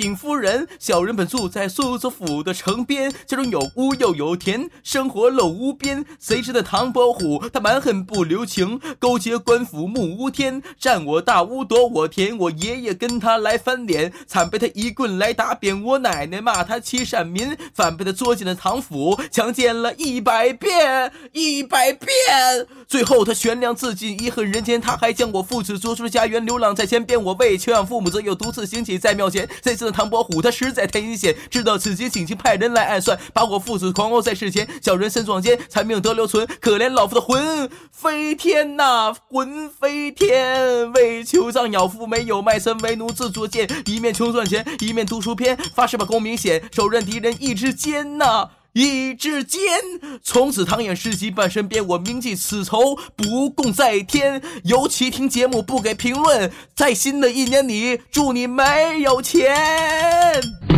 禀夫人，小人本住在苏州府的城边，家中有屋又有田，生活陋屋边。谁知道唐伯虎他蛮横不留情，勾结官府目无天，占我大屋夺我田。我爷爷跟他来翻脸，惨被他一棍来打扁。我奶奶骂他欺善民，反被他捉进了唐府，强奸了一百遍，一百遍。最后他悬梁自尽，遗恨人间。他还将我父子捉出了家园，流浪在前边。我为求养父母，则又独自行乞在庙前。这次唐伯虎他实在太阴险，知道此情，请求派人来暗算，把我父子狂殴在世前。小人身壮肩，残命得留存。可怜老夫的魂飞天呐，魂飞天！为求葬鸟父，没有卖身为奴自作贱，一面穷赚钱，一面读书篇，发誓把功名显，手刃敌人一支尖呐。一支箭，从此唐寅诗集伴身边，我铭记此仇不共在天。尤其听节目不给评论，在新的一年里，祝你没有钱。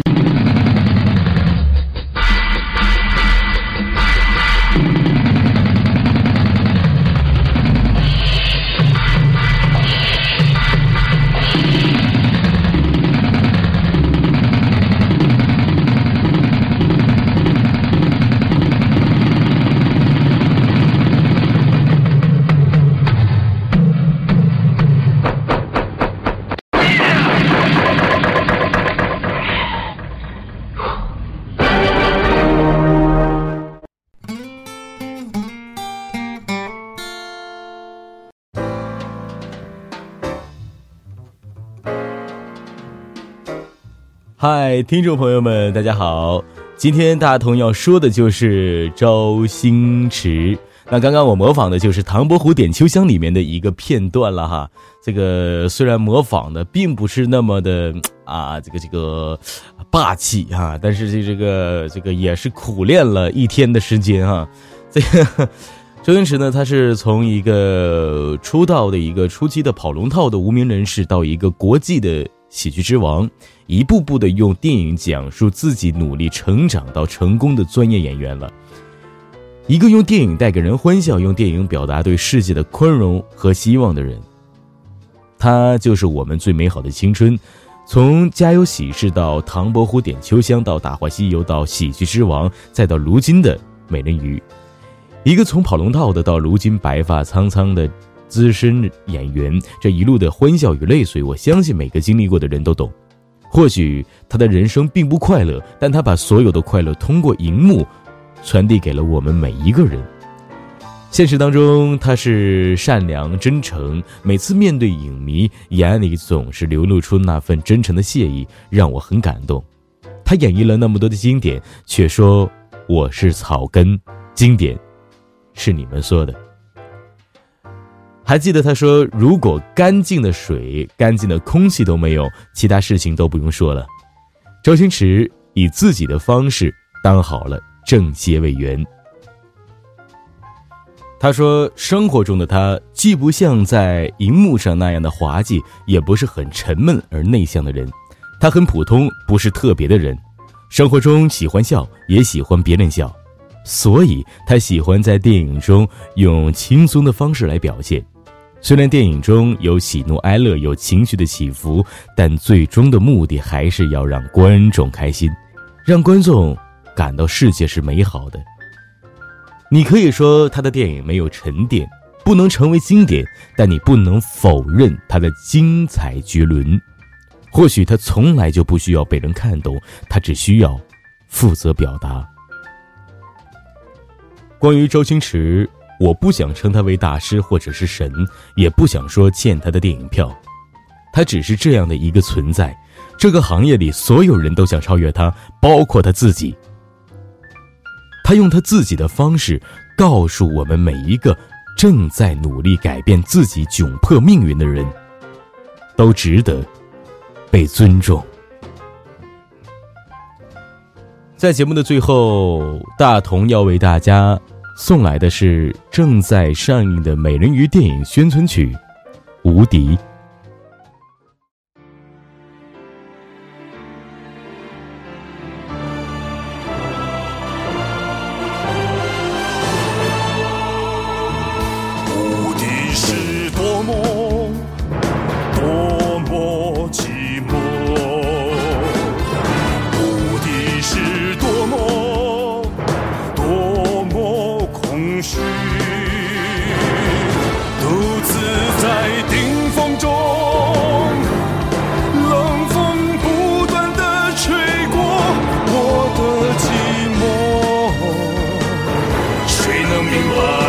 嗨，听众朋友们，大家好！今天大同要说的就是周星驰。那刚刚我模仿的就是《唐伯虎点秋香》里面的一个片段了哈。这个虽然模仿的并不是那么的啊，这个这个霸气哈，但是这这个这个也是苦练了一天的时间哈。这 个周星驰呢，他是从一个出道的一个初期的跑龙套的无名人士，到一个国际的。喜剧之王，一步步的用电影讲述自己努力成长到成功的专业演员了。一个用电影带给人欢笑，用电影表达对世界的宽容和希望的人。他就是我们最美好的青春，从《家有喜事》到《唐伯虎点秋香》，到《大话西游》，到《喜剧之王》，再到如今的美人鱼。一个从跑龙套的到如今白发苍苍的。资深演员这一路的欢笑与泪水，我相信每个经历过的人都懂。或许他的人生并不快乐，但他把所有的快乐通过荧幕传递给了我们每一个人。现实当中，他是善良真诚，每次面对影迷，眼里总是流露出那份真诚的谢意，让我很感动。他演绎了那么多的经典，却说我是草根，经典是你们说的。还记得他说：“如果干净的水、干净的空气都没有，其他事情都不用说了。”周星驰以自己的方式当好了政协委员。他说：“生活中的他既不像在荧幕上那样的滑稽，也不是很沉闷而内向的人。他很普通，不是特别的人。生活中喜欢笑，也喜欢别人笑，所以他喜欢在电影中用轻松的方式来表现。”虽然电影中有喜怒哀乐，有情绪的起伏，但最终的目的还是要让观众开心，让观众感到世界是美好的。你可以说他的电影没有沉淀，不能成为经典，但你不能否认他的精彩绝伦。或许他从来就不需要被人看懂，他只需要负责表达。关于周星驰。我不想称他为大师或者是神，也不想说欠他的电影票，他只是这样的一个存在。这个行业里所有人都想超越他，包括他自己。他用他自己的方式告诉我们每一个正在努力改变自己窘迫命运的人，都值得被尊重。在节目的最后，大同要为大家。送来的是正在上映的美人鱼电影宣传曲，《无敌》。anyone.